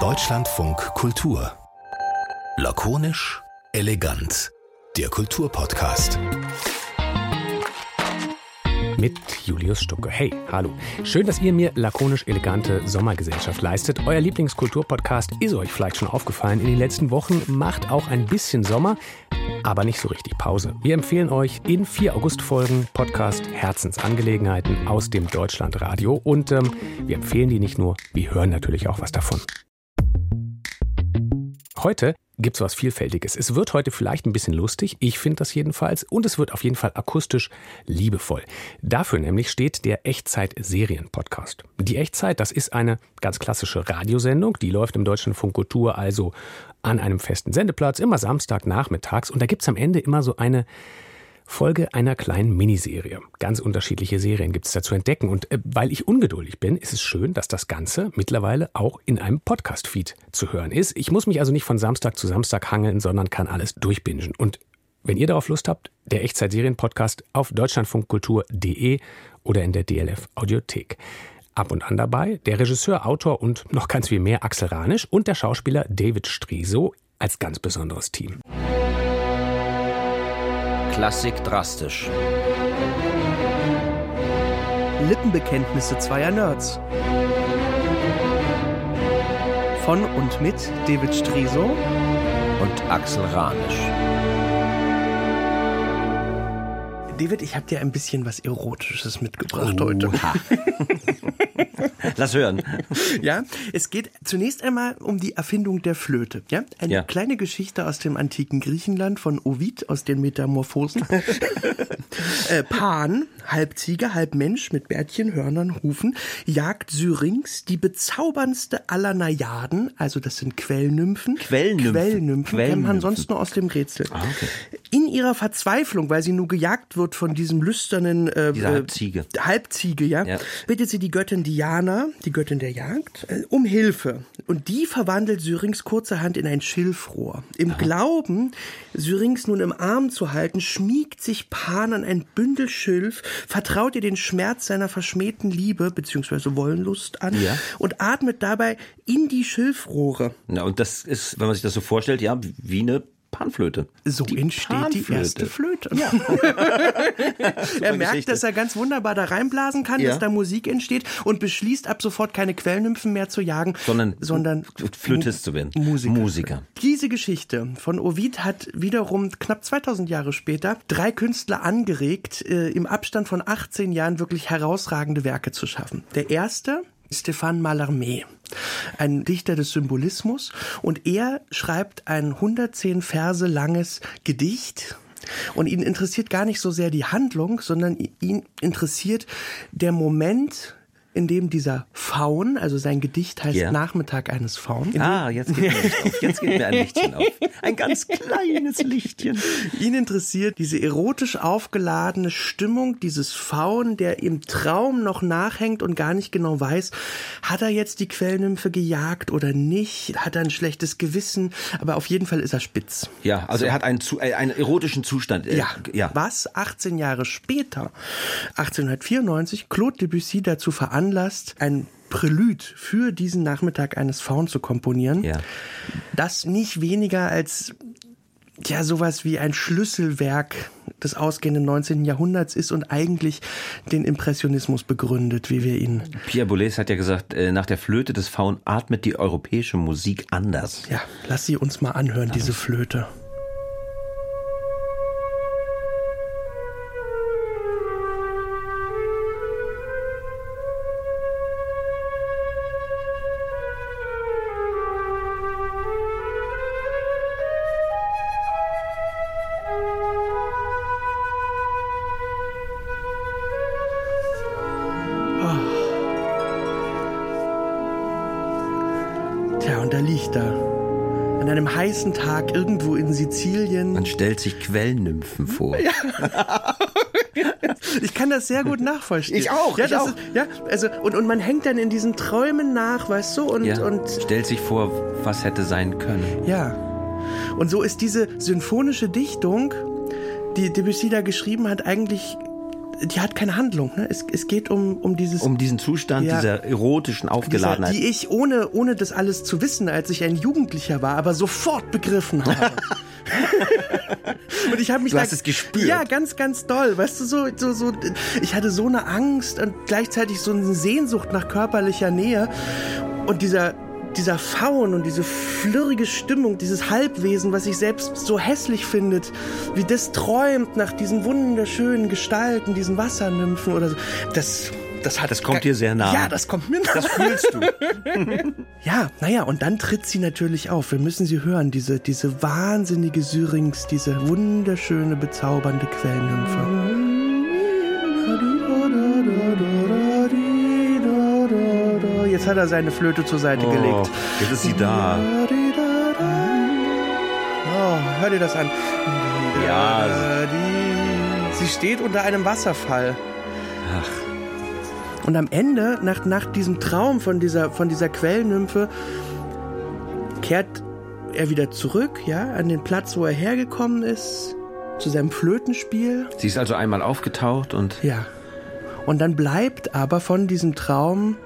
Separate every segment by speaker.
Speaker 1: Deutschlandfunk Kultur. Lakonisch, elegant. Der Kulturpodcast.
Speaker 2: Mit Julius Stucke. Hey, hallo. Schön, dass ihr mir lakonisch elegante Sommergesellschaft leistet. Euer Lieblingskulturpodcast ist euch vielleicht schon aufgefallen. In den letzten Wochen macht auch ein bisschen Sommer, aber nicht so richtig Pause. Wir empfehlen euch in vier August-Folgen Podcast Herzensangelegenheiten aus dem Deutschlandradio. Und ähm, wir empfehlen die nicht nur, wir hören natürlich auch was davon. Heute gibt es was Vielfältiges. Es wird heute vielleicht ein bisschen lustig, ich finde das jedenfalls, und es wird auf jeden Fall akustisch liebevoll. Dafür nämlich steht der Echtzeit-Serien-Podcast. Die Echtzeit, das ist eine ganz klassische Radiosendung, die läuft im Deutschen Funk Kultur also an einem festen Sendeplatz, immer Samstagnachmittags, und da gibt es am Ende immer so eine Folge einer kleinen Miniserie. Ganz unterschiedliche Serien gibt es da zu entdecken. Und äh, weil ich ungeduldig bin, ist es schön, dass das Ganze mittlerweile auch in einem Podcast-Feed zu hören ist. Ich muss mich also nicht von Samstag zu Samstag hangeln, sondern kann alles durchbingen. Und wenn ihr darauf Lust habt, der Echtzeit-Serien-Podcast auf deutschlandfunkkultur.de oder in der DLF Audiothek. Ab und an dabei der Regisseur, Autor und noch ganz viel mehr Axel Ranisch und der Schauspieler David Striso als ganz besonderes Team.
Speaker 3: Klassik drastisch.
Speaker 4: Lippenbekenntnisse zweier Nerds. Von und mit David Striso
Speaker 3: und Axel Ranisch.
Speaker 4: David, ich habe dir ein bisschen was Erotisches mitgebracht oh, heute.
Speaker 3: Lass hören.
Speaker 4: Ja, es geht zunächst einmal um die Erfindung der Flöte. Ja, eine ja. kleine Geschichte aus dem antiken Griechenland von Ovid aus den Metamorphosen. äh, Pan, halb Ziege, halb Mensch mit Bärtchen, Hörnern, Hufen, jagt Syrinx, die bezauberndste aller Najaden, also das sind Quellnymphen.
Speaker 3: Quellnymphen.
Speaker 4: Quellnymphen, kennt man sonst nur aus dem Rätsel. Ah, okay. In ihrer Verzweiflung, weil sie nur gejagt wird von diesem lüsternen
Speaker 3: äh, Halbziege.
Speaker 4: Halbziege, ja, ja, bittet sie die Göttin Diana, die Göttin der Jagd, äh, um Hilfe. Und die verwandelt Syrinx kurzerhand in ein Schilfrohr. Im Aha. Glauben, Syrinx nun im Arm zu halten, schmiegt sich Pan an ein Bündel Schilf, vertraut ihr den Schmerz seiner verschmähten Liebe bzw. Wollenlust an ja. und atmet dabei in die Schilfrohre.
Speaker 3: Na, und das ist, wenn man sich das so vorstellt, ja, wie eine Panflöte.
Speaker 4: So die entsteht Panflöte. die erste Flöte. Ja. er merkt, Geschichte. dass er ganz wunderbar da reinblasen kann, ja. dass da Musik entsteht und beschließt ab sofort keine Quellnymphen mehr zu jagen,
Speaker 3: sondern, sondern Flötist zu werden.
Speaker 4: Musiker. Musiker. Diese Geschichte von Ovid hat wiederum knapp 2000 Jahre später drei Künstler angeregt, äh, im Abstand von 18 Jahren wirklich herausragende Werke zu schaffen. Der erste Stéphane Mallarmé, ein Dichter des Symbolismus. Und er schreibt ein 110 Verse langes Gedicht, und ihn interessiert gar nicht so sehr die Handlung, sondern ihn interessiert der Moment, in dem dieser Faun, also sein Gedicht heißt yeah. Nachmittag eines Faun.
Speaker 3: Ah, jetzt geht mir Licht auf. Jetzt geht mir ein Lichtchen auf. Ein ganz kleines Lichtchen.
Speaker 4: Ihn interessiert diese erotisch aufgeladene Stimmung dieses Faun, der im Traum noch nachhängt und gar nicht genau weiß, hat er jetzt die Quellnymphe gejagt oder nicht? Hat er ein schlechtes Gewissen? Aber auf jeden Fall ist er spitz.
Speaker 3: Ja, also so. er hat einen, äh, einen erotischen Zustand.
Speaker 4: Ja, ja. Was 18 Jahre später, 1894, Claude Debussy dazu veranlasst, veranlasst, ein Prälude für diesen Nachmittag eines Faun zu komponieren, ja. das nicht weniger als ja sowas wie ein Schlüsselwerk des ausgehenden 19. Jahrhunderts ist und eigentlich den Impressionismus begründet, wie wir ihn.
Speaker 3: Pierre Boulez hat ja gesagt, äh, nach der Flöte des Faun atmet die europäische Musik anders.
Speaker 4: Ja, lass sie uns mal anhören, diese Flöte. Heißen Tag irgendwo in Sizilien.
Speaker 3: Man stellt sich Quellnymphen vor. Ja.
Speaker 4: Ich kann das sehr gut nachvollziehen.
Speaker 3: Ich auch.
Speaker 4: Ja,
Speaker 3: ich auch.
Speaker 4: Ist, ja, also und, und man hängt dann in diesen Träumen nach, weißt du, und,
Speaker 3: ja,
Speaker 4: und
Speaker 3: stellt sich vor, was hätte sein können.
Speaker 4: Ja. Und so ist diese symphonische Dichtung, die Debussy da geschrieben hat, eigentlich die hat keine Handlung. Ne? Es, es geht um, um dieses.
Speaker 3: Um diesen Zustand
Speaker 4: Ja.
Speaker 3: dieser erotischen Aufgeladenheit.
Speaker 4: Dieser, die ich ohne, ohne das alles zu wissen, als ich ein Jugendlicher war, aber sofort begriffen habe. und ich habe mich
Speaker 3: Du
Speaker 4: da,
Speaker 3: hast es gespürt.
Speaker 4: Ja, ganz, ganz doll. Weißt du, so, so, so, ich hatte so eine Angst und gleichzeitig so eine Sehnsucht nach körperlicher Nähe. Und dieser, dieser Faun und diese flirrige Stimmung, dieses Halbwesen, was sich selbst so hässlich findet, wie das träumt nach diesen wunderschönen Gestalten, diesen Wassernymphen oder so, das, das hat
Speaker 3: Das kommt dir sehr nah.
Speaker 4: Ja, das kommt mir nah.
Speaker 3: das fühlst du.
Speaker 4: Ja, naja, und dann tritt sie natürlich auf. Wir müssen sie hören, diese, diese wahnsinnige Syrinx, diese wunderschöne, bezaubernde Quellnymphe. Jetzt hat er seine Flöte zur Seite
Speaker 3: Oh,
Speaker 4: gelegt.
Speaker 3: jetzt ist sie da.
Speaker 4: Oh, hör dir das an.
Speaker 3: Ja.
Speaker 4: Sie steht unter einem Wasserfall.
Speaker 3: Ach,
Speaker 4: Und am Ende, nach, nach diesem Traum von dieser, von dieser Quellnymphe, kehrt er wieder zurück, ja, an den Platz, wo er hergekommen ist, zu seinem Flötenspiel.
Speaker 3: sie ist also einmal aufgetaucht und
Speaker 4: Ja. Und dann bleibt aber von diesem Traum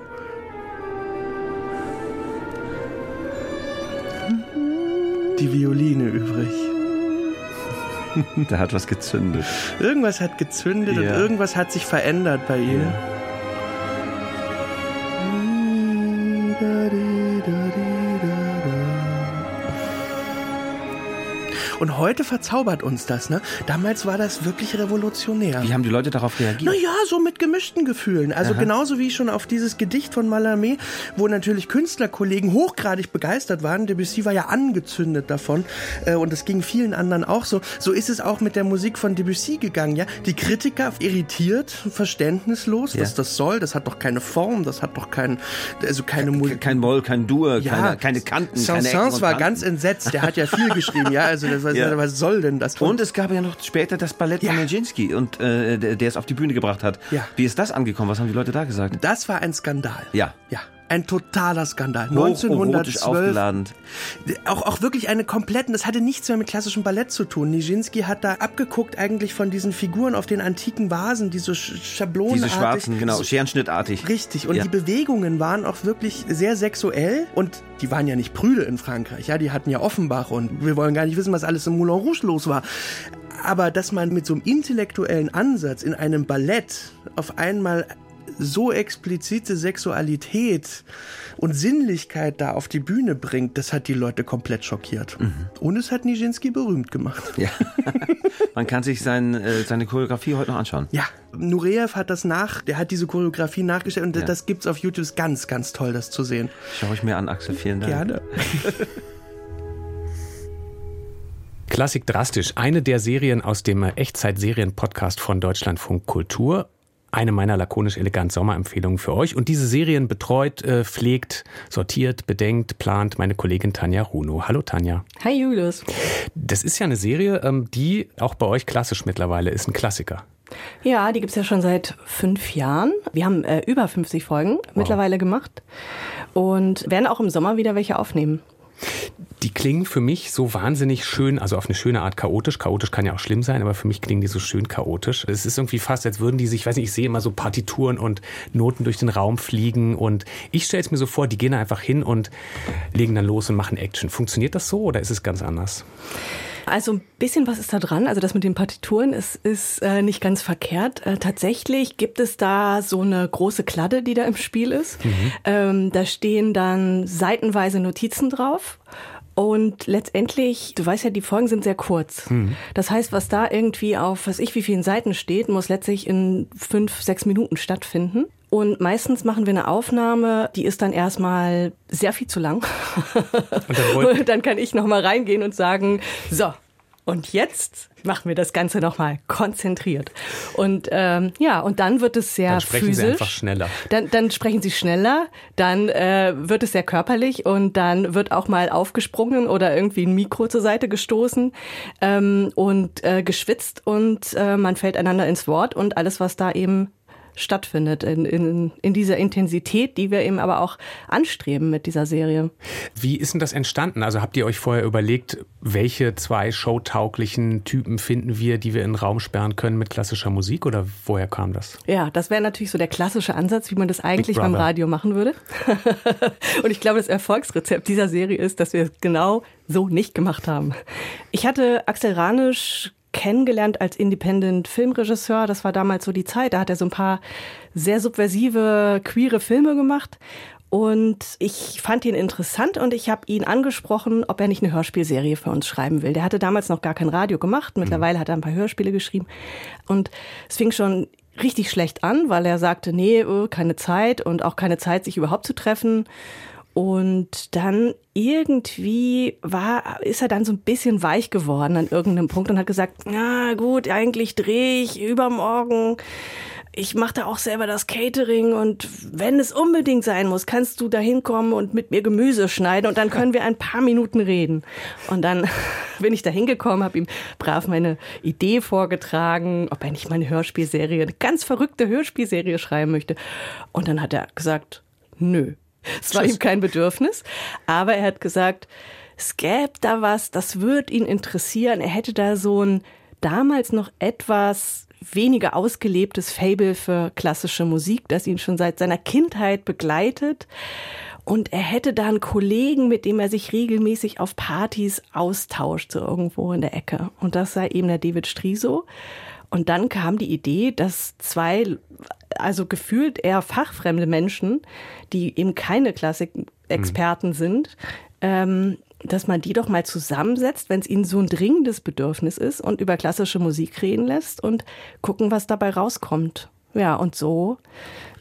Speaker 4: die Violine übrig.
Speaker 3: da hat was gezündet.
Speaker 4: Irgendwas hat gezündet und
Speaker 3: Ja.
Speaker 4: irgendwas hat sich verändert bei ihm. Und heute verzaubert uns das, ne? Damals war das wirklich revolutionär.
Speaker 3: Wie haben die Leute darauf reagiert?
Speaker 4: Naja, so mit gemischten Gefühlen. Also genauso wie schon auf dieses Gedicht von Mallarmé, wo natürlich Künstlerkollegen hochgradig begeistert waren. Debussy war ja angezündet davon äh, und es ging vielen anderen auch so. So ist es auch mit der Musik von Debussy gegangen, ja. Die Kritiker irritiert, verständnislos,
Speaker 3: Ja.
Speaker 4: was das soll. Das hat doch keine Form, das hat doch kein, also keine Musik.
Speaker 3: Kein Moll, kein Dur,
Speaker 4: Ja,
Speaker 3: keine, keine Kanten,
Speaker 4: Saint-Saëns war ganz entsetzt. Der hat ja viel geschrieben, ja. Also das, was,
Speaker 3: Ja.
Speaker 4: was soll denn das?
Speaker 3: Und es gab ja noch später das Ballett
Speaker 4: Ja.
Speaker 3: von Nijinsky und äh, der, der es auf die Bühne gebracht hat.
Speaker 4: Ja.
Speaker 3: Wie ist das angekommen? Was haben die Leute da gesagt?
Speaker 4: das war ein Skandal.
Speaker 3: Ja.
Speaker 4: Ja. Ein totaler Skandal.
Speaker 3: Hocherotisch
Speaker 4: 1912
Speaker 3: aufgeladen.
Speaker 4: auch, auch wirklich eine kompletten, das hatte nichts mehr mit klassischem Ballett zu tun. Nijinsky hat da abgeguckt eigentlich von diesen Figuren auf den antiken Vasen, die so sch- schablonenartig.
Speaker 3: Diese schwarzen, genau, scherenschnittartig.
Speaker 4: Richtig. Und
Speaker 3: Ja.
Speaker 4: die Bewegungen waren auch wirklich sehr sexuell und die waren ja nicht prüde in Frankreich. Ja, die hatten ja Offenbach und wir wollen gar nicht wissen, was alles im Moulin Rouge los war. Aber dass man mit so einem intellektuellen Ansatz in einem Ballett auf einmal so explizite Sexualität und Sinnlichkeit da auf die Bühne bringt, das hat die Leute komplett schockiert. Und es hat Nijinsky berühmt gemacht.
Speaker 3: Ja. Man kann sich sein, äh, seine Choreografie heute noch anschauen.
Speaker 4: Ja, Nureyev hat das nach, der hat diese Choreografie nachgestellt und
Speaker 3: Ja.
Speaker 4: das gibt's auf YouTube. Ist ganz, ganz toll, das zu sehen.
Speaker 3: Schau ich mir an, Axel. Vielen Dank.
Speaker 4: Gerne.
Speaker 2: Klassik drastisch. Eine der Serien aus dem Echtzeit-Serien-Podcast von Deutschlandfunk Kultur. Eine meiner lakonisch elegant Sommerempfehlungen für euch. Und diese Serien betreut, äh, pflegt, sortiert, bedenkt, plant meine Kollegin Tanja Runo. Hallo Tanja.
Speaker 5: Hi Julius.
Speaker 2: Das ist ja eine Serie, ähm, die auch bei euch klassisch mittlerweile ist, ein Klassiker.
Speaker 5: Ja, die gibt's ja schon seit fünf Jahren. Wir haben äh, über 50 Folgen mittlerweile gemacht und werden auch im Sommer wieder welche aufnehmen.
Speaker 2: Die klingen für mich so wahnsinnig schön, also auf eine schöne Art chaotisch. Chaotisch kann ja auch schlimm sein, aber für mich klingen die so schön chaotisch. Es ist irgendwie fast, als würden die sich, ich weiß nicht, ich sehe immer so Partituren und Noten durch den Raum fliegen und ich stelle es mir so vor, die gehen einfach hin und legen dann los und machen Action. Funktioniert das so oder ist es ganz anders?
Speaker 5: Also ein bisschen was ist da dran. Also das mit den Partituren ist, ist äh, nicht ganz verkehrt. Äh, tatsächlich gibt es da so eine große Kladde, die da im Spiel ist. Ähm, da stehen dann seitenweise Notizen drauf. Und letztendlich, du weißt ja, die Folgen sind sehr kurz. Das heißt, was da irgendwie auf, was ich wie vielen Seiten steht, muss letztlich in fünf, sechs Minuten stattfinden. Und meistens machen wir eine Aufnahme, die ist dann erstmal sehr viel zu lang.
Speaker 2: Und dann
Speaker 5: Und dann kann ich noch mal reingehen und sagen, so, und jetzt machen wir das Ganze noch mal konzentriert. Und ähm, ja, und dann wird es sehr
Speaker 2: Dann sprechen
Speaker 5: physisch.
Speaker 2: sie einfach schneller.
Speaker 5: Dann, dann sprechen sie schneller, dann äh, wird es sehr körperlich und dann wird auch mal aufgesprungen oder irgendwie ein Mikro zur Seite gestoßen ähm, und äh, geschwitzt und äh, man fällt einander ins Wort und alles, was da eben stattfindet, in, in, in dieser Intensität, die wir eben aber auch anstreben mit dieser Serie.
Speaker 2: Wie ist denn das entstanden? Also habt ihr euch vorher überlegt, welche zwei showtauglichen Typen finden wir, die wir in den Raum sperren können mit klassischer Musik oder woher kam das?
Speaker 5: Ja, das wäre natürlich so der klassische Ansatz, wie man das eigentlich beim Radio machen würde. Und ich glaube, das Erfolgsrezept dieser Serie ist, dass wir es genau so nicht gemacht haben. Ich hatte Axel Ranisch kennengelernt als Independent Filmregisseur. Das war damals so die Zeit. Da hat er so ein paar sehr subversive, queere Filme gemacht. Und ich fand ihn interessant und ich habe ihn angesprochen, ob er nicht eine Hörspielserie für uns schreiben will. Der hatte damals noch gar kein Radio gemacht. Mittlerweile hat er ein paar Hörspiele geschrieben. Und es fing schon richtig schlecht an, weil er sagte, nee, äh, keine Zeit und auch keine Zeit, sich überhaupt zu treffen. Und dann irgendwie war, ist er dann so ein bisschen weich geworden an irgendeinem Punkt und hat gesagt, na gut, eigentlich drehe ich übermorgen. Ich mache da auch selber das Catering und wenn es unbedingt sein muss, kannst du da hinkommen und mit mir Gemüse schneiden und dann können wir ein paar Minuten reden. Und dann bin ich da hingekommen, habe ihm brav meine Idee vorgetragen, ob er nicht mal eine Hörspielserie, eine ganz verrückte Hörspielserie schreiben möchte. Und dann hat er gesagt, nö, es war ihm kein Bedürfnis. Aber er hat gesagt, es gäbe da was, das würde ihn interessieren. Er hätte da so ein damals noch etwas weniger ausgelebtes Fable für klassische Musik, das ihn schon seit seiner Kindheit begleitet. Und er hätte da einen Kollegen, mit dem er sich regelmäßig auf Partys austauscht, so irgendwo in der Ecke. Und das sei eben der David Striso. Und dann kam die Idee, dass zwei, also gefühlt eher fachfremde Menschen, die eben keine Klassikexperten mhm. sind, ähm, dass man die doch mal zusammensetzt, wenn es ihnen so ein dringendes Bedürfnis ist und über klassische Musik reden lässt und gucken, was dabei rauskommt. Ja, und so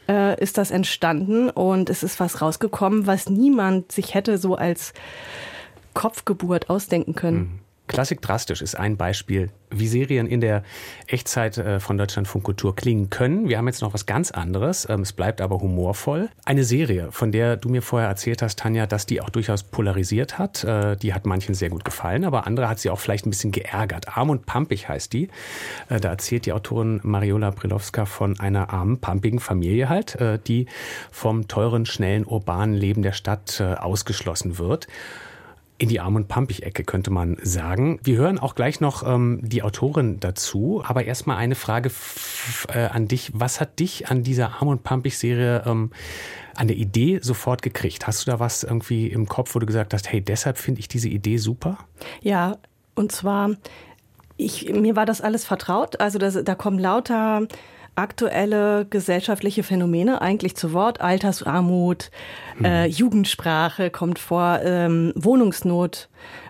Speaker 5: äh, ist das entstanden und es ist was rausgekommen, was niemand sich hätte so als Kopfgeburt ausdenken können. Mhm.
Speaker 2: Klassik drastisch ist ein Beispiel, wie Serien in der Echtzeit äh, von Deutschlandfunk Kultur klingen können. Wir haben jetzt noch was ganz anderes. Ähm, es bleibt aber humorvoll. Eine Serie, von der du mir vorher erzählt hast, Tanja, dass die auch durchaus polarisiert hat. Äh, die hat manchen sehr gut gefallen, aber andere hat sie auch vielleicht ein bisschen geärgert. Arm und pampig heißt die. Äh, da erzählt die Autorin Mariola Brilowska von einer armen, pampigen Familie halt, die vom teuren, schnellen, urbanen Leben der Stadt ausgeschlossen wird in die Arm- und Pampig-Ecke, könnte man sagen. Wir hören auch gleich noch ähm, die Autorin dazu. Aber erstmal eine Frage äh, an dich. Was hat dich an dieser Arm- und Pampig-Serie ähm, an der Idee sofort gekriegt? Hast du da was irgendwie im Kopf, wo du gesagt hast, hey, deshalb finde ich diese Idee super?
Speaker 5: Ja, und zwar, ich, mir war das alles vertraut. Also das, da kommen lauter aktuelle gesellschaftliche Phänomene eigentlich zu Wort. Altersarmut, hm. äh, Jugendsprache kommt vor, ähm, Wohnungsnot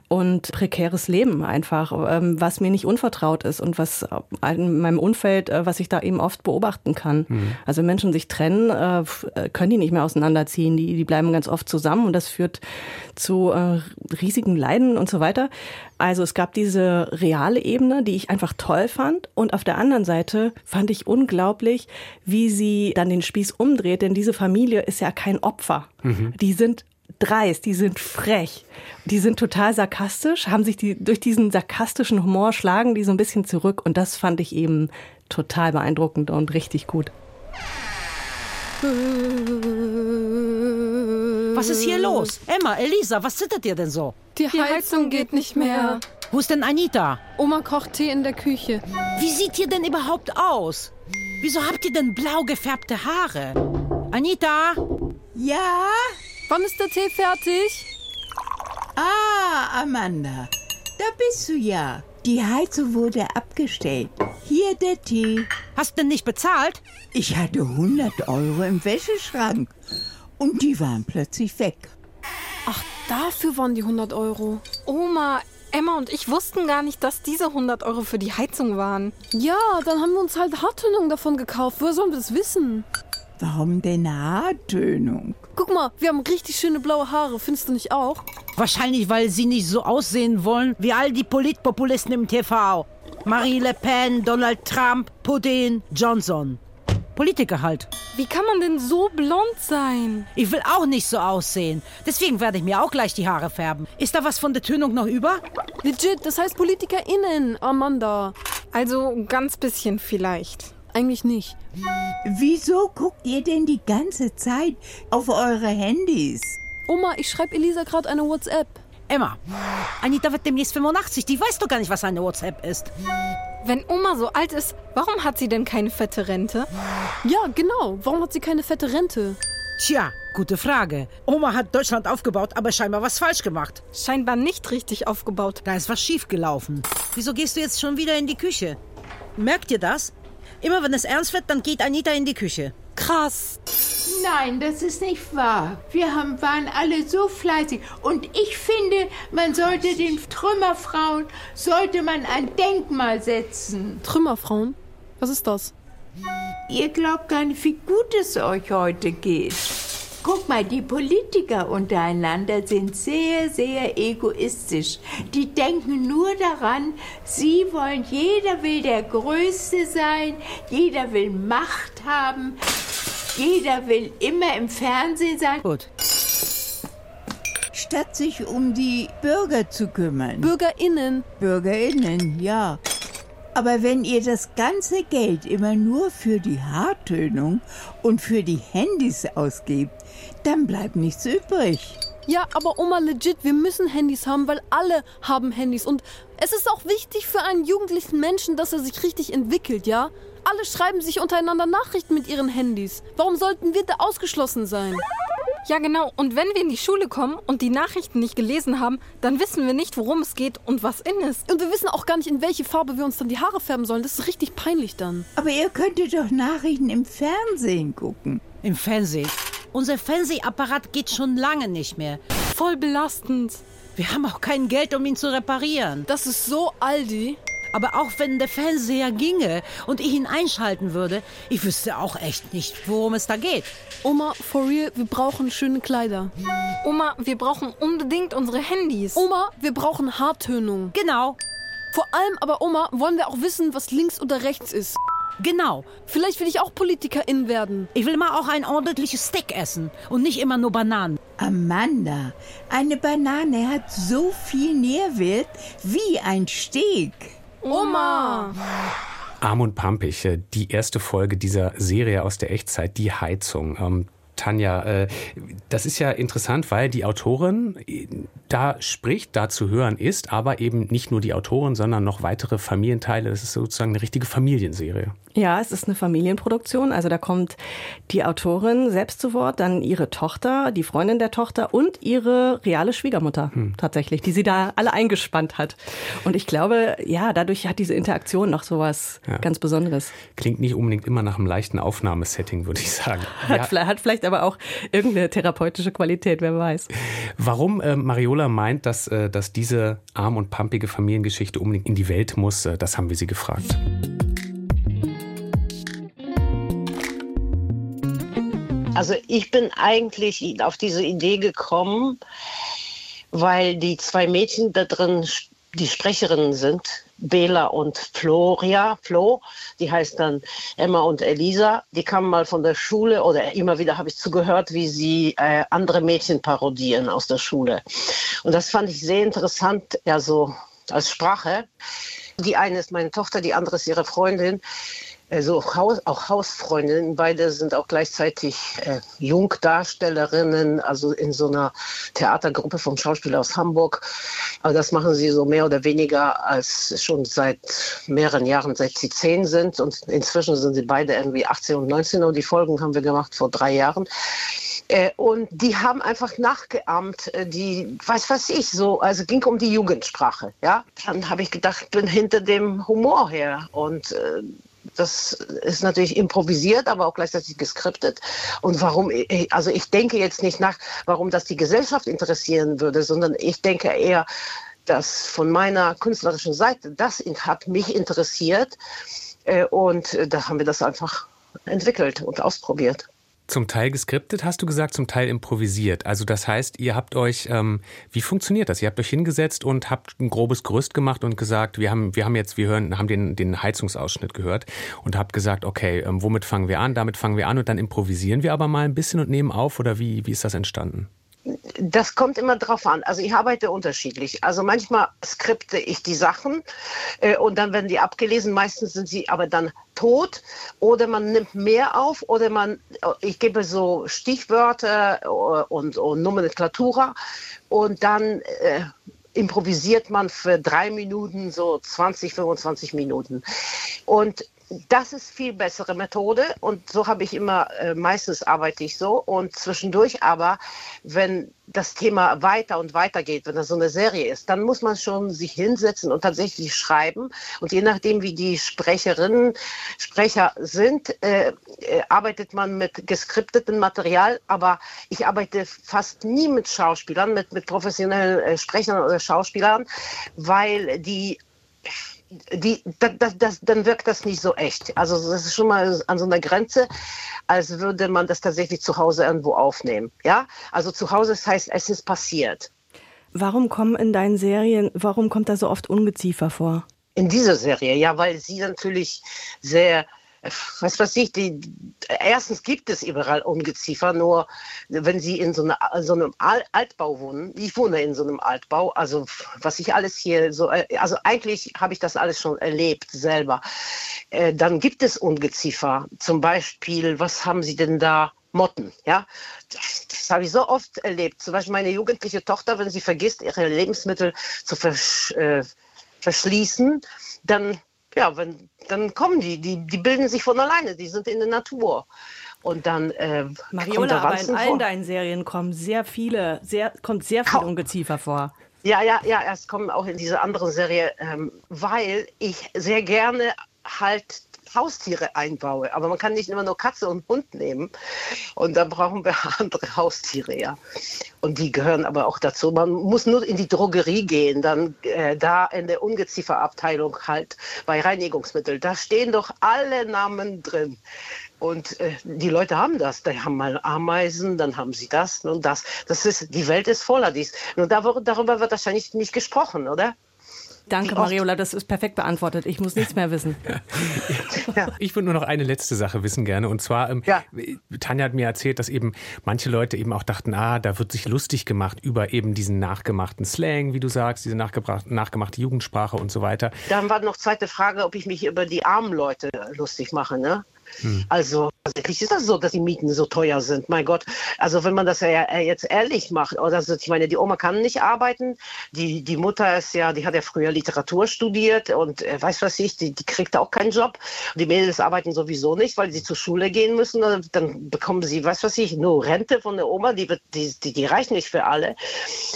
Speaker 5: und prekäres Leben einfach, ähm, was mir nicht unvertraut ist und was in meinem Umfeld, äh, was ich da eben oft beobachten kann. Mhm. Also Menschen sich trennen, äh, äh, können die nicht mehr auseinanderziehen, die, die bleiben ganz oft zusammen und das führt zu riesigen Leiden und so weiter. Also es gab diese reale Ebene, die ich einfach toll fand und auf der anderen Seite fand ich unglaublich, wie sie dann den Spieß umdreht, denn diese Familie ist ja kein Opfer. Mhm. Die sind dreist, die sind frech, die sind total sarkastisch, haben sich die durch diesen sarkastischen Humor schlagen die so ein bisschen zurück und das fand ich eben total beeindruckend und richtig gut.
Speaker 6: Was ist hier los? Emma, Elisa, was zittert ihr denn so?
Speaker 7: Die Heizung geht nicht mehr.
Speaker 6: Wo ist denn Anita?
Speaker 7: Oma kocht Tee in der Küche.
Speaker 6: Wie sieht ihr denn überhaupt aus? Wieso habt ihr denn blau gefärbte Haare? Anita?
Speaker 8: Ja?
Speaker 7: Wann ist der Tee fertig?
Speaker 8: Ah, Amanda, da bist du ja. Die Heizung wurde abgestellt. Hier der Tee.
Speaker 6: Hast du denn nicht bezahlt?
Speaker 8: Ich hatte 100 Euro im Wäscheschrank und die waren plötzlich weg.
Speaker 7: Ach, dafür waren die 100 Euro. Oma, Emma und ich wussten gar nicht, dass diese 100 Euro für die Heizung waren. Ja, dann haben wir uns halt Haartönung davon gekauft. Woher sollen wir das wissen?
Speaker 8: Warum denn Haartönung?
Speaker 7: Guck mal, wir haben richtig schöne blaue Haare. Findest du nicht auch?
Speaker 6: Wahrscheinlich, weil sie nicht so aussehen wollen wie all die Politpopulisten im TV. Marie Le Pen, Donald Trump, Putin, Johnson. Politiker halt.
Speaker 7: Wie kann man denn so blond sein?
Speaker 6: Ich will auch nicht so aussehen. Deswegen werde ich mir auch gleich die Haare färben. Ist da was von der Tönung noch über?
Speaker 7: Legit, das heißt PolitikerInnen, Amanda. Also ganz bisschen vielleicht. Eigentlich nicht.
Speaker 8: Wieso guckt ihr denn die ganze Zeit auf eure Handys?
Speaker 7: Oma, ich schreibe Elisa gerade eine WhatsApp.
Speaker 6: Emma, Anita wird demnächst 85. Die weiß doch gar nicht, was eine WhatsApp ist.
Speaker 7: Wenn Oma so alt ist, warum hat sie denn keine fette Rente? Ja, genau. Warum hat sie keine fette Rente?
Speaker 6: Tja, gute Frage. Oma hat Deutschland aufgebaut, aber scheinbar was falsch gemacht.
Speaker 7: Scheinbar nicht richtig aufgebaut.
Speaker 6: Da ist was schiefgelaufen. Wieso gehst du jetzt schon wieder in die Küche? Merkt ihr das? Immer wenn es ernst wird, dann geht Anita in die Küche.
Speaker 7: Krass.
Speaker 8: Nein, das ist nicht wahr. Wir haben, waren alle so fleißig. Und ich finde, man sollte den Trümmerfrauen, sollte man ein Denkmal setzen.
Speaker 7: Trümmerfrauen? Was ist das?
Speaker 8: Ihr glaubt gar nicht, wie gut es euch heute geht. Guck mal, die Politiker untereinander sind sehr, sehr egoistisch. Die denken nur daran, sie wollen, jeder will der Größte sein, jeder will Macht haben, jeder will immer im Fernsehen sein.
Speaker 6: Gut.
Speaker 8: Statt sich um die Bürger zu kümmern.
Speaker 7: BürgerInnen.
Speaker 8: BürgerInnen, ja. Aber wenn ihr das ganze Geld immer nur für die Haartönung und für die Handys ausgebt, dann bleibt nichts übrig.
Speaker 7: Ja, aber Oma, legit, wir müssen Handys haben, weil alle haben Handys. Und es ist auch wichtig für einen jugendlichen Menschen, dass er sich richtig entwickelt, ja? Alle schreiben sich untereinander Nachrichten mit ihren Handys. Warum sollten wir da ausgeschlossen sein? Ja, genau. Und wenn wir in die Schule kommen und die Nachrichten nicht gelesen haben, dann wissen wir nicht, worum es geht und was in ist. Und wir wissen auch gar nicht, in welche Farbe wir uns dann die Haare färben sollen. Das ist richtig peinlich dann.
Speaker 8: Aber ihr könntet doch Nachrichten im Fernsehen gucken.
Speaker 6: Im Fernsehen. Unser Fernsehapparat geht schon lange nicht mehr.
Speaker 7: Voll belastend.
Speaker 6: Wir haben auch kein Geld, um ihn zu reparieren.
Speaker 7: Das ist so Aldi.
Speaker 6: Aber auch wenn der Fernseher ginge und ich ihn einschalten würde, ich wüsste auch echt nicht, worum es da geht.
Speaker 7: Oma, for real, wir brauchen schöne Kleider. Oma, wir brauchen unbedingt unsere Handys. Oma, wir brauchen Haartönung.
Speaker 6: Genau,
Speaker 7: Vor allem aber, Oma, wollen wir auch wissen, was links oder rechts ist.
Speaker 6: Genau.
Speaker 7: Vielleicht will ich auch Politikerin werden.
Speaker 6: Ich will mal auch ein ordentliches Steak essen und nicht immer nur Bananen.
Speaker 8: Amanda, eine Banane hat so viel Nährwert wie ein Steak.
Speaker 7: Oma!
Speaker 2: Arm und pampig, die erste Folge dieser Serie aus der Echtzeit, die Heizung. Tanja, äh, das ist ja interessant, weil die Autorin äh, da spricht, da zu hören ist, aber eben nicht nur die Autorin, sondern noch weitere Familienteile. Das ist sozusagen eine richtige Familienserie.
Speaker 5: Ja, es ist eine Familienproduktion. Also da kommt die Autorin selbst zu Wort, dann ihre Tochter, die Freundin der Tochter und ihre reale Schwiegermutter tatsächlich, die sie da alle eingespannt hat. Und ich glaube, ja, dadurch hat diese Interaktion noch sowas
Speaker 2: Ja.
Speaker 5: ganz Besonderes.
Speaker 2: Klingt nicht unbedingt immer nach einem leichten Aufnahmesetting, würde ich sagen.
Speaker 5: Hat,
Speaker 2: Ja,
Speaker 5: vielleicht, hat vielleicht aber auch irgendeine therapeutische Qualität, wer weiß.
Speaker 2: warum äh, Mariola meint, dass, äh, dass diese arm und pampige Familiengeschichte unbedingt in die Welt muss, äh, das haben wir sie gefragt.
Speaker 9: Also ich bin eigentlich auf diese Idee gekommen, weil die zwei Mädchen da drin die Sprecherinnen sind, Bela und Floria, Flo, die heißt dann Emma und Elisa. Die kamen mal von der Schule oder immer wieder habe ich zugehört, wie sie äh, andere Mädchen parodieren aus der Schule. Und das fand ich sehr interessant, ja so als Sprache. Die eine ist meine Tochter, die andere ist ihre Freundin also Haus, auch Hausfreundinnen, beide sind auch gleichzeitig äh, Jungdarstellerinnen, also in so einer Theatergruppe vom Schauspieler aus Hamburg. Aber das machen sie so mehr oder weniger als schon seit mehreren Jahren, seit sie zehn sind. Und inzwischen sind sie beide irgendwie 18 und 19 und die Folgen haben wir gemacht vor drei Jahren. Äh, und die haben einfach nachgeahmt, äh, die, weiß was ich, so, also ging um die Jugendsprache, ja. Dann habe ich gedacht, bin hinter dem Humor her und äh, das ist natürlich improvisiert, aber auch gleichzeitig geskriptet. Und warum, also ich denke jetzt nicht nach, warum das die Gesellschaft interessieren würde, sondern ich denke eher, dass von meiner künstlerischen Seite, das hat mich interessiert. Äh, Und äh, da haben wir das einfach entwickelt und ausprobiert.
Speaker 2: Zum Teil geskriptet, hast du gesagt, zum Teil improvisiert. Also das heißt, ihr habt euch, ähm, wie funktioniert das? Ihr habt euch hingesetzt und habt ein grobes Gerüst gemacht und gesagt, wir haben, wir haben jetzt, wir hören, haben den, den Heizungsausschnitt gehört und habt gesagt, okay, ähm, womit fangen wir an? Damit fangen wir an und dann improvisieren wir aber mal ein bisschen und nehmen auf oder wie, wie ist das entstanden?
Speaker 9: Das kommt immer drauf an. Also ich arbeite unterschiedlich. Also manchmal skripte ich die Sachen äh, und dann werden die abgelesen. Meistens sind sie aber dann tot oder man nimmt mehr auf oder man, ich gebe so Stichwörter äh, und, und Nomenklatura und dann äh, improvisiert man für drei Minuten so 20, 25 Minuten. Und das ist viel bessere Methode und so habe ich immer, äh, meistens arbeite ich so und zwischendurch aber, wenn das Thema weiter und weiter geht, wenn das so eine Serie ist, dann muss man schon sich hinsetzen und tatsächlich schreiben und je nachdem, wie die Sprecherinnen, Sprecher sind, äh, äh, arbeitet man mit geskriptetem Material, aber ich arbeite fast nie mit Schauspielern, mit, mit professionellen äh, Sprechern oder Schauspielern, weil die die, das, das, dann wirkt das nicht so echt. Also das ist schon mal an so einer Grenze, als würde man das tatsächlich zu Hause irgendwo aufnehmen. Ja, also zu Hause das heißt, es ist passiert.
Speaker 5: Warum kommen in deinen Serien, warum kommt da so oft Ungeziefer vor?
Speaker 9: In dieser Serie, ja, weil sie natürlich sehr was weiß ich, die, erstens gibt es überall Ungeziefer, nur wenn sie in so, eine, so einem Altbau wohnen, ich wohne in so einem Altbau, also was ich alles hier so, äh, also eigentlich habe ich das alles schon erlebt selber. Äh, dann gibt es Ungeziefer, zum Beispiel, was haben sie denn da? Motten, ja. Das, das habe ich so oft erlebt. Zum Beispiel meine jugendliche Tochter, wenn sie vergisst, ihre Lebensmittel zu versch äh, verschließen, dann ja, wenn, dann kommen die, die, die bilden sich von alleine, die sind in der Natur. Und dann äh,
Speaker 5: Mariola, aber in allen vor. deinen Serien kommen sehr viele, sehr, kommt sehr viel Ungeziefer vor.
Speaker 9: Ja, ja, ja, erst kommen auch in diese andere Serie, ähm, weil ich sehr gerne halt Haustiere einbaue. Aber man kann nicht immer nur Katze und Hund nehmen. Und da brauchen wir andere Haustiere, ja. Und die gehören aber auch dazu. Man muss nur in die Drogerie gehen, dann äh, da in der Ungezieferabteilung halt bei Reinigungsmitteln. Da stehen doch alle Namen drin. Und äh, die Leute haben das. Die haben mal Ameisen, dann haben sie das und das. Das ist, die Welt ist voller dies. Nur darüber wird wahrscheinlich nicht gesprochen, oder?
Speaker 5: Danke, Mariola, das ist perfekt beantwortet. Ich muss nichts mehr wissen.
Speaker 2: ja. Ich würde nur noch eine letzte Sache wissen gerne. Und zwar, ähm, ja. Tanja hat mir erzählt, dass eben manche Leute eben auch dachten, ah, da wird sich lustig gemacht über eben diesen nachgemachten Slang, wie du sagst, diese nachgemachte Jugendsprache und so weiter.
Speaker 9: Dann war noch zweite Frage, ob ich mich über die armen Leute lustig mache, ne? Hm. Also tatsächlich ist das so, dass die Mieten so teuer sind. Mein Gott, also wenn man das ja äh, jetzt ehrlich macht, also ich meine, die Oma kann nicht arbeiten, die, die Mutter ist ja, die hat ja früher Literatur studiert und äh, weiß was ich, die, die kriegt auch keinen Job. Die Mädels arbeiten sowieso nicht, weil sie zur Schule gehen müssen. Dann bekommen sie, weiß was ich, nur Rente von der Oma, die, die, die, die reicht nicht für alle.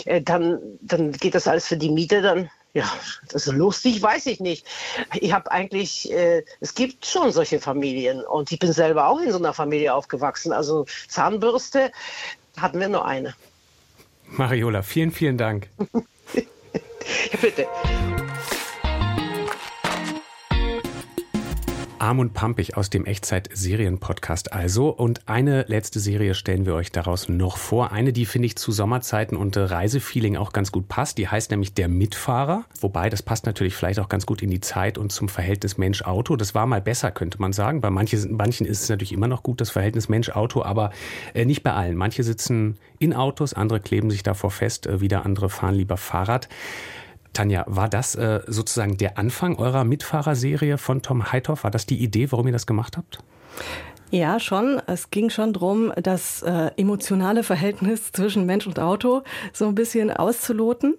Speaker 9: Äh, dann, dann geht das alles für die Miete, dann ja, das ist lustig, weiß ich nicht. Ich habe eigentlich, äh, es gibt schon solche Familien und ich bin selber auch in so einer Familie aufgewachsen. Also Zahnbürste hatten wir nur eine.
Speaker 2: Mariola, vielen, vielen Dank.
Speaker 9: ja, bitte.
Speaker 2: Arm und Pampig aus dem Echtzeit-Serien-Podcast also. Und eine letzte Serie stellen wir euch daraus noch vor. Eine, die finde ich zu Sommerzeiten und Reisefeeling auch ganz gut passt. Die heißt nämlich Der Mitfahrer. Wobei, das passt natürlich vielleicht auch ganz gut in die Zeit und zum Verhältnis Mensch-Auto. Das war mal besser, könnte man sagen. Bei manchen, manchen ist es natürlich immer noch gut, das Verhältnis Mensch-Auto, aber äh, nicht bei allen. Manche sitzen in Autos, andere kleben sich davor fest, äh, wieder andere fahren lieber Fahrrad. Tanja, war das äh, sozusagen der Anfang eurer Mitfahrerserie von Tom Heithoff? War das die Idee, warum ihr das gemacht habt?
Speaker 5: Ja, schon. Es ging schon drum, das äh, emotionale Verhältnis zwischen Mensch und Auto so ein bisschen auszuloten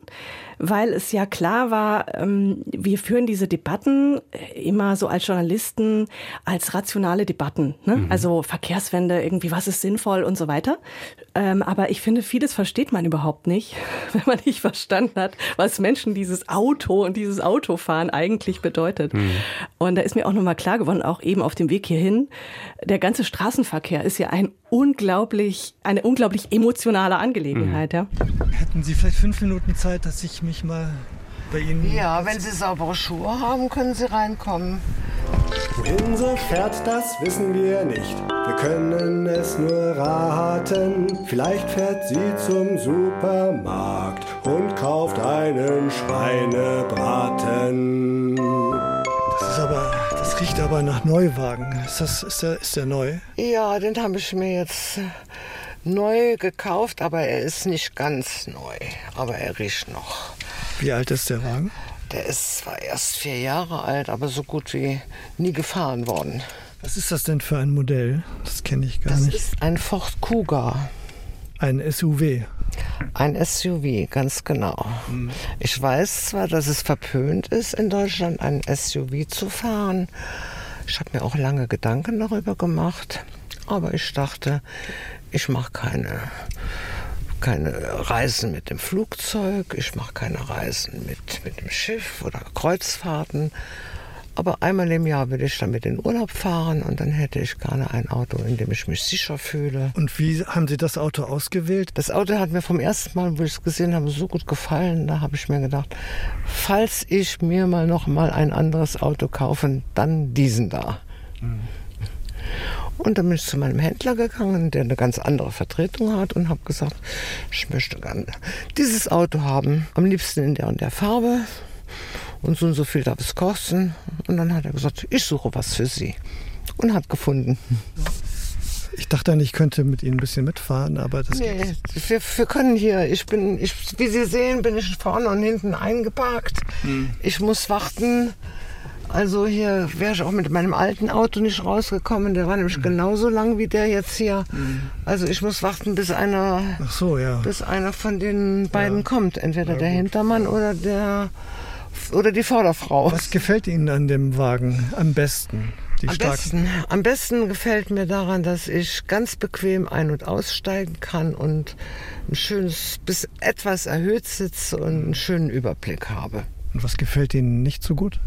Speaker 5: weil es ja klar war, ähm, wir führen diese Debatten äh, immer so als Journalisten als rationale Debatten. Ne? Mhm. Also Verkehrswende, irgendwie, was ist sinnvoll und so weiter. Ähm, aber ich finde, vieles versteht man überhaupt nicht, wenn man nicht verstanden hat, was Menschen dieses Auto und dieses Autofahren eigentlich bedeutet. Mhm. Und da ist mir auch nochmal klar geworden, auch eben auf dem Weg hierhin, der ganze Straßenverkehr ist ja ein unglaublich, eine unglaublich emotionale Angelegenheit. Mhm. Ja.
Speaker 10: Hätten Sie vielleicht fünf Minuten Zeit, dass ich mich mal bei Ihnen.
Speaker 11: Ja, wenn Sie saubere Schuhe haben, können Sie reinkommen.
Speaker 12: Wohin sie fährt, das wissen wir nicht. Wir können es nur raten. Vielleicht fährt sie zum Supermarkt und kauft einen Schweinebraten.
Speaker 10: Das ist aber riecht aber nach Neuwagen. Ist, das, ist, der, ist der neu?
Speaker 11: Ja, den habe ich mir jetzt Neu gekauft, aber er ist nicht ganz neu. Aber er riecht noch.
Speaker 10: Wie alt ist der Wagen?
Speaker 11: Der ist zwar erst vier Jahre alt, aber so gut wie nie gefahren worden.
Speaker 10: Was ist das denn für ein Modell? Das kenne ich gar
Speaker 11: das
Speaker 10: nicht.
Speaker 11: Das ist ein Ford Kuga.
Speaker 10: Ein SUV.
Speaker 11: Ein SUV, ganz genau. Mhm. Ich weiß zwar, dass es verpönt ist, in Deutschland ein SUV zu fahren. Ich habe mir auch lange Gedanken darüber gemacht. Aber ich dachte, ich mache keine, keine Reisen mit dem Flugzeug, ich mache keine Reisen mit, mit dem Schiff oder Kreuzfahrten. Aber einmal im Jahr will ich damit in Urlaub fahren und dann hätte ich gerne ein Auto, in dem ich mich sicher fühle.
Speaker 10: Und wie haben Sie das Auto ausgewählt?
Speaker 11: Das Auto hat mir vom ersten Mal, wo ich es gesehen habe, so gut gefallen. Da habe ich mir gedacht, falls ich mir mal noch mal ein anderes Auto kaufe, dann diesen da. Mhm. Und dann bin ich zu meinem Händler gegangen, der eine ganz andere Vertretung hat und habe gesagt, ich möchte gerne dieses Auto haben, am liebsten in der und der Farbe und so und so viel darf es kosten. Und dann hat er gesagt, ich suche was für Sie und hat gefunden.
Speaker 10: Ich dachte, ich könnte mit Ihnen ein bisschen mitfahren, aber das
Speaker 11: nee, wir, wir, können hier. Ich bin, ich, wie Sie sehen, bin ich vorne und hinten eingeparkt. Hm. Ich muss warten. Also hier wäre ich auch mit meinem alten Auto nicht rausgekommen. Der war nämlich mhm. genauso lang wie der jetzt hier. Mhm. Also ich muss warten, bis einer,
Speaker 10: so, ja.
Speaker 11: bis einer von den beiden ja. kommt. Entweder ja, der Hintermann oder der oder die Vorderfrau.
Speaker 10: Was gefällt Ihnen an dem Wagen am besten?
Speaker 11: am, besten, am besten gefällt mir daran, dass ich ganz bequem ein- und aussteigen kann und ein schönes, bis etwas erhöht sitze und einen schönen Überblick habe.
Speaker 10: Und was gefällt Ihnen nicht so gut?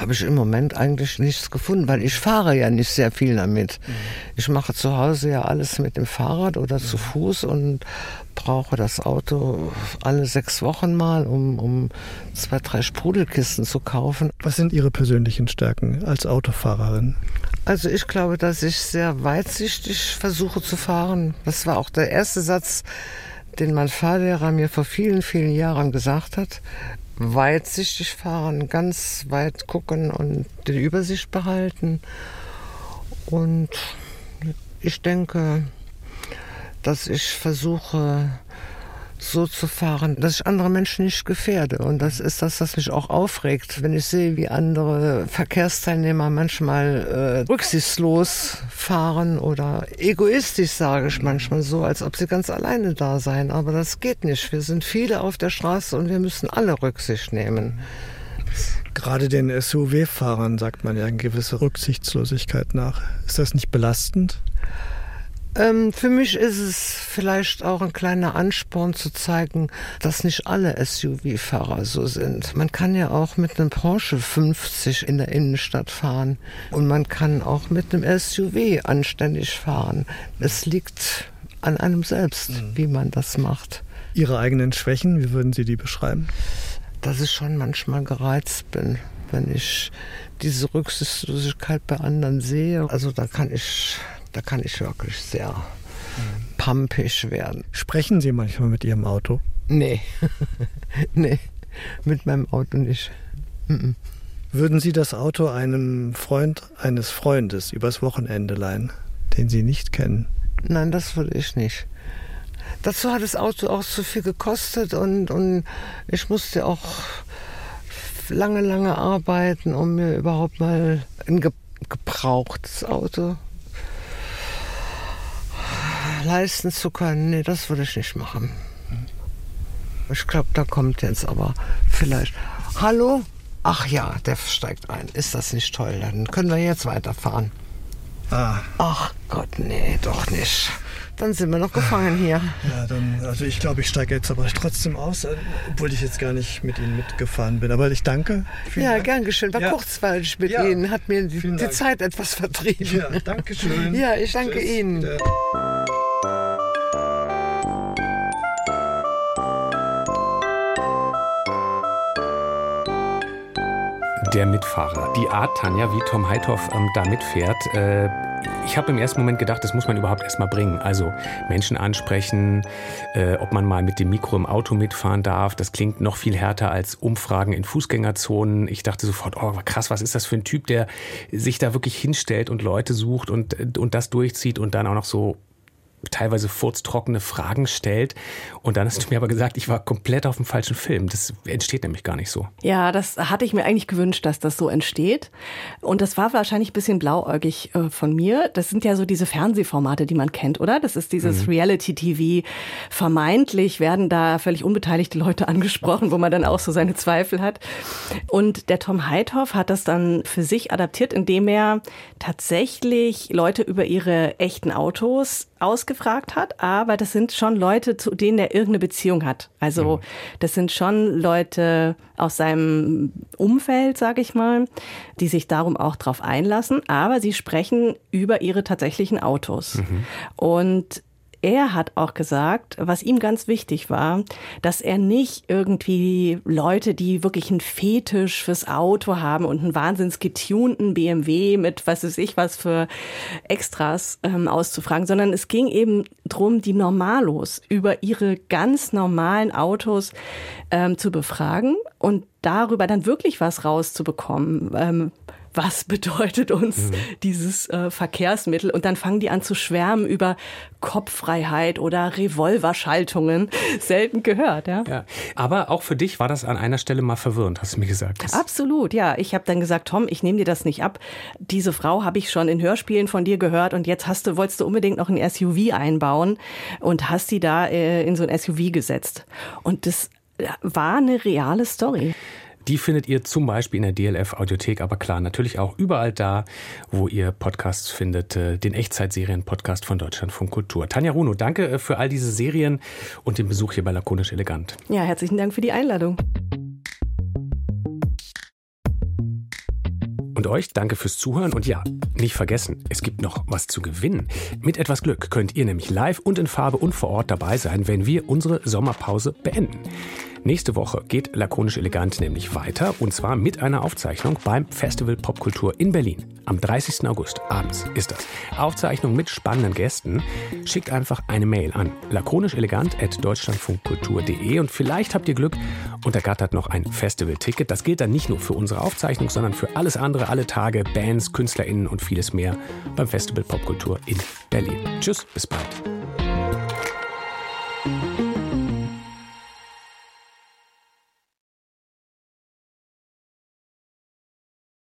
Speaker 11: Habe ich im Moment eigentlich nichts gefunden, weil ich fahre ja nicht sehr viel damit. Mhm. Ich mache zu Hause ja alles mit dem Fahrrad oder zu Fuß und brauche das Auto alle sechs Wochen mal, um, um zwei, drei Sprudelkisten zu kaufen.
Speaker 10: Was sind Ihre persönlichen Stärken als Autofahrerin?
Speaker 11: Also ich glaube, dass ich sehr weitsichtig versuche zu fahren. Das war auch der erste Satz, den mein Fahrlehrer mir vor vielen, vielen Jahren gesagt hat weitsichtig fahren, ganz weit gucken und die Übersicht behalten. Und ich denke, dass ich versuche, so zu fahren, dass ich andere Menschen nicht gefährde. Und das ist das, was mich auch aufregt, wenn ich sehe, wie andere Verkehrsteilnehmer manchmal äh, rücksichtslos fahren oder egoistisch, sage ich manchmal so, als ob sie ganz alleine da seien. Aber das geht nicht. Wir sind viele auf der Straße und wir müssen alle Rücksicht nehmen.
Speaker 10: Gerade den SUV-Fahrern sagt man ja eine gewisse Rücksichtslosigkeit nach. Ist das nicht belastend?
Speaker 11: Ähm, für mich ist es vielleicht auch ein kleiner Ansporn zu zeigen, dass nicht alle SUV-Fahrer so sind. Man kann ja auch mit einem Porsche 50 in der Innenstadt fahren und man kann auch mit einem SUV anständig fahren. Es liegt an einem selbst, mhm. wie man das macht.
Speaker 10: Ihre eigenen Schwächen, wie würden Sie die beschreiben?
Speaker 11: Dass ich schon manchmal gereizt bin, wenn ich diese Rücksichtslosigkeit bei anderen sehe. Also da kann ich da kann ich wirklich sehr pampig werden.
Speaker 10: Sprechen Sie manchmal mit Ihrem Auto?
Speaker 11: Nee. nee, mit meinem Auto nicht.
Speaker 10: Würden Sie das Auto einem Freund eines Freundes übers Wochenende leihen, den Sie nicht kennen?
Speaker 11: Nein, das würde ich nicht. Dazu hat das Auto auch zu viel gekostet und, und ich musste auch lange, lange arbeiten, um mir überhaupt mal ein gebrauchtes Auto leisten zu können, nee, das würde ich nicht machen. Ich glaube, da kommt jetzt aber vielleicht. Hallo? Ach ja, der steigt ein. Ist das nicht toll? Dann können wir jetzt weiterfahren. Ah. Ach Gott, nee, doch nicht. Dann sind wir noch gefangen hier.
Speaker 10: Ja, dann, also ich glaube, ich steige jetzt aber trotzdem aus, äh, obwohl ich jetzt gar nicht mit Ihnen mitgefahren bin. Aber ich danke.
Speaker 11: Ja, Dank. gern geschehen. War ja. kurzweilig mit ja. Ihnen, hat mir die, die Zeit etwas vertrieben.
Speaker 10: Ja, danke schön.
Speaker 11: Ja, ich danke Tschüss. Ihnen. Bitte.
Speaker 2: Der Mitfahrer. Die Art, Tanja, wie Tom Heithoff ähm, da mitfährt, äh, ich habe im ersten Moment gedacht, das muss man überhaupt erstmal bringen. Also Menschen ansprechen, äh, ob man mal mit dem Mikro im Auto mitfahren darf. Das klingt noch viel härter als Umfragen in Fußgängerzonen. Ich dachte sofort, oh krass, was ist das für ein Typ, der sich da wirklich hinstellt und Leute sucht und, und das durchzieht und dann auch noch so teilweise furztrockene Fragen stellt. Und dann hast du mir aber gesagt, ich war komplett auf dem falschen Film. Das entsteht nämlich gar nicht so.
Speaker 5: Ja, das hatte ich mir eigentlich gewünscht, dass das so entsteht. Und das war wahrscheinlich ein bisschen blauäugig äh, von mir. Das sind ja so diese Fernsehformate, die man kennt, oder? Das ist dieses mhm. Reality-TV. Vermeintlich werden da völlig unbeteiligte Leute angesprochen, wo man dann auch so seine Zweifel hat. Und der Tom Heithoff hat das dann für sich adaptiert, indem er tatsächlich Leute über ihre echten Autos ausgefragt hat, aber das sind schon Leute, zu denen er irgendeine Beziehung hat. Also mhm. das sind schon Leute aus seinem Umfeld, sage ich mal, die sich darum auch drauf einlassen, aber sie sprechen über ihre tatsächlichen Autos. Mhm. Und er hat auch gesagt, was ihm ganz wichtig war, dass er nicht irgendwie Leute, die wirklich einen Fetisch fürs Auto haben und einen wahnsinns getunten BMW mit was weiß ich was für Extras ähm, auszufragen, sondern es ging eben drum, die Normalos über ihre ganz normalen Autos ähm, zu befragen und darüber dann wirklich was rauszubekommen. Ähm, was bedeutet uns mhm. dieses äh, Verkehrsmittel? Und dann fangen die an zu schwärmen über Kopffreiheit oder Revolverschaltungen. Selten gehört, ja.
Speaker 2: ja. Aber auch für dich war das an einer Stelle mal verwirrend, hast du mir gesagt. Das
Speaker 5: Absolut, ja. Ich habe dann gesagt, Tom, ich nehme dir das nicht ab. Diese Frau habe ich schon in Hörspielen von dir gehört und jetzt hast du, wolltest du unbedingt noch ein SUV einbauen und hast sie da äh, in so ein SUV gesetzt. Und das war eine reale Story.
Speaker 2: Die findet ihr zum Beispiel in der DLF Audiothek, aber klar, natürlich auch überall da, wo ihr Podcasts findet, äh, den Echtzeitserien-Podcast von Deutschlandfunk Kultur. Tanja Runo, danke äh, für all diese Serien und den Besuch hier bei Lakonisch Elegant.
Speaker 5: Ja, herzlichen Dank für die Einladung.
Speaker 2: Und euch danke fürs Zuhören und ja, nicht vergessen, es gibt noch was zu gewinnen. Mit etwas Glück könnt ihr nämlich live und in Farbe und vor Ort dabei sein, wenn wir unsere Sommerpause beenden. Nächste Woche geht Lakonisch Elegant nämlich weiter und zwar mit einer Aufzeichnung beim Festival Popkultur in Berlin. Am 30. August abends ist das. Aufzeichnung mit spannenden Gästen. Schickt einfach eine Mail an lakonischelegant.deutschlandfunkkultur.de und vielleicht habt ihr Glück und ergattert noch ein Festival-Ticket. Das gilt dann nicht nur für unsere Aufzeichnung, sondern für alles andere, alle Tage, Bands, KünstlerInnen und vieles mehr beim Festival Popkultur in Berlin. Tschüss, bis bald.